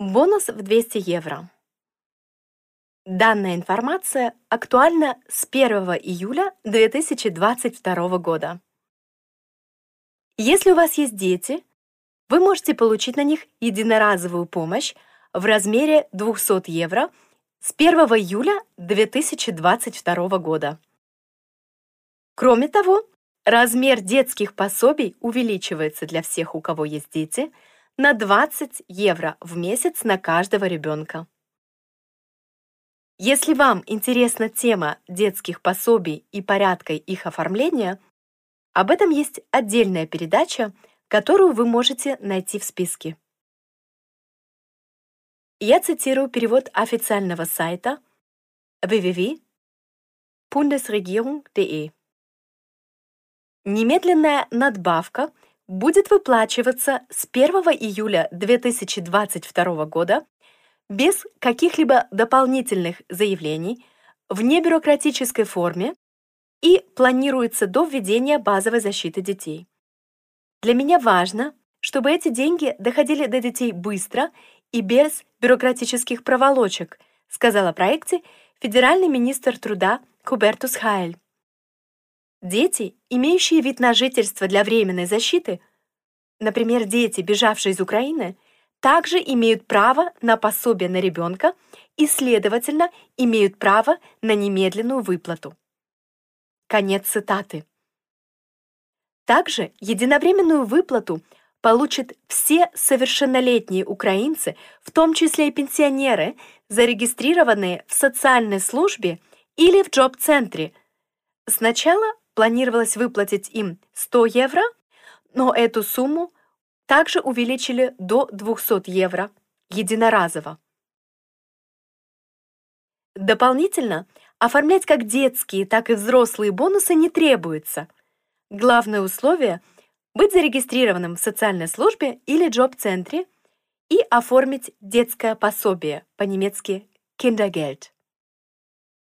Бонус в 200 евро. Данная информация актуальна с 1 июля 2022 года. Если у вас есть дети, вы можете получить на них единоразовую помощь в размере 200 евро с 1 июля 2022 года. Кроме того, размер детских пособий увеличивается для всех, у кого есть дети – на 20 евро в месяц на каждого ребенка. Если вам интересна тема детских пособий и порядка их оформления, об этом есть отдельная передача, которую вы можете найти в списке. Я цитирую перевод официального сайта www.bundesregierung.de. Немедленная надбавка – будет выплачиваться с 1 июля 2022 года без каких-либо дополнительных заявлений в небюрократической форме и планируется до введения базовой защиты детей. Для меня важно, чтобы эти деньги доходили до детей быстро и без бюрократических проволочек, сказала о проекте федеральный министр труда Хубертус Хайль. Дети, имеющие вид на жительство для временной защиты, например, дети, бежавшие из Украины, также имеют право на пособие на ребенка и, следовательно, имеют право на немедленную выплату. Конец цитаты. Также единовременную выплату получат все совершеннолетние украинцы, в том числе и пенсионеры, зарегистрированные в социальной службе или в джоб-центре. Сначала планировалось выплатить им 100 евро, но эту сумму также увеличили до 200 евро единоразово. Дополнительно оформлять как детские, так и взрослые бонусы не требуется. Главное условие – быть зарегистрированным в социальной службе или джоб-центре и оформить детское пособие, по-немецки Kindergeld.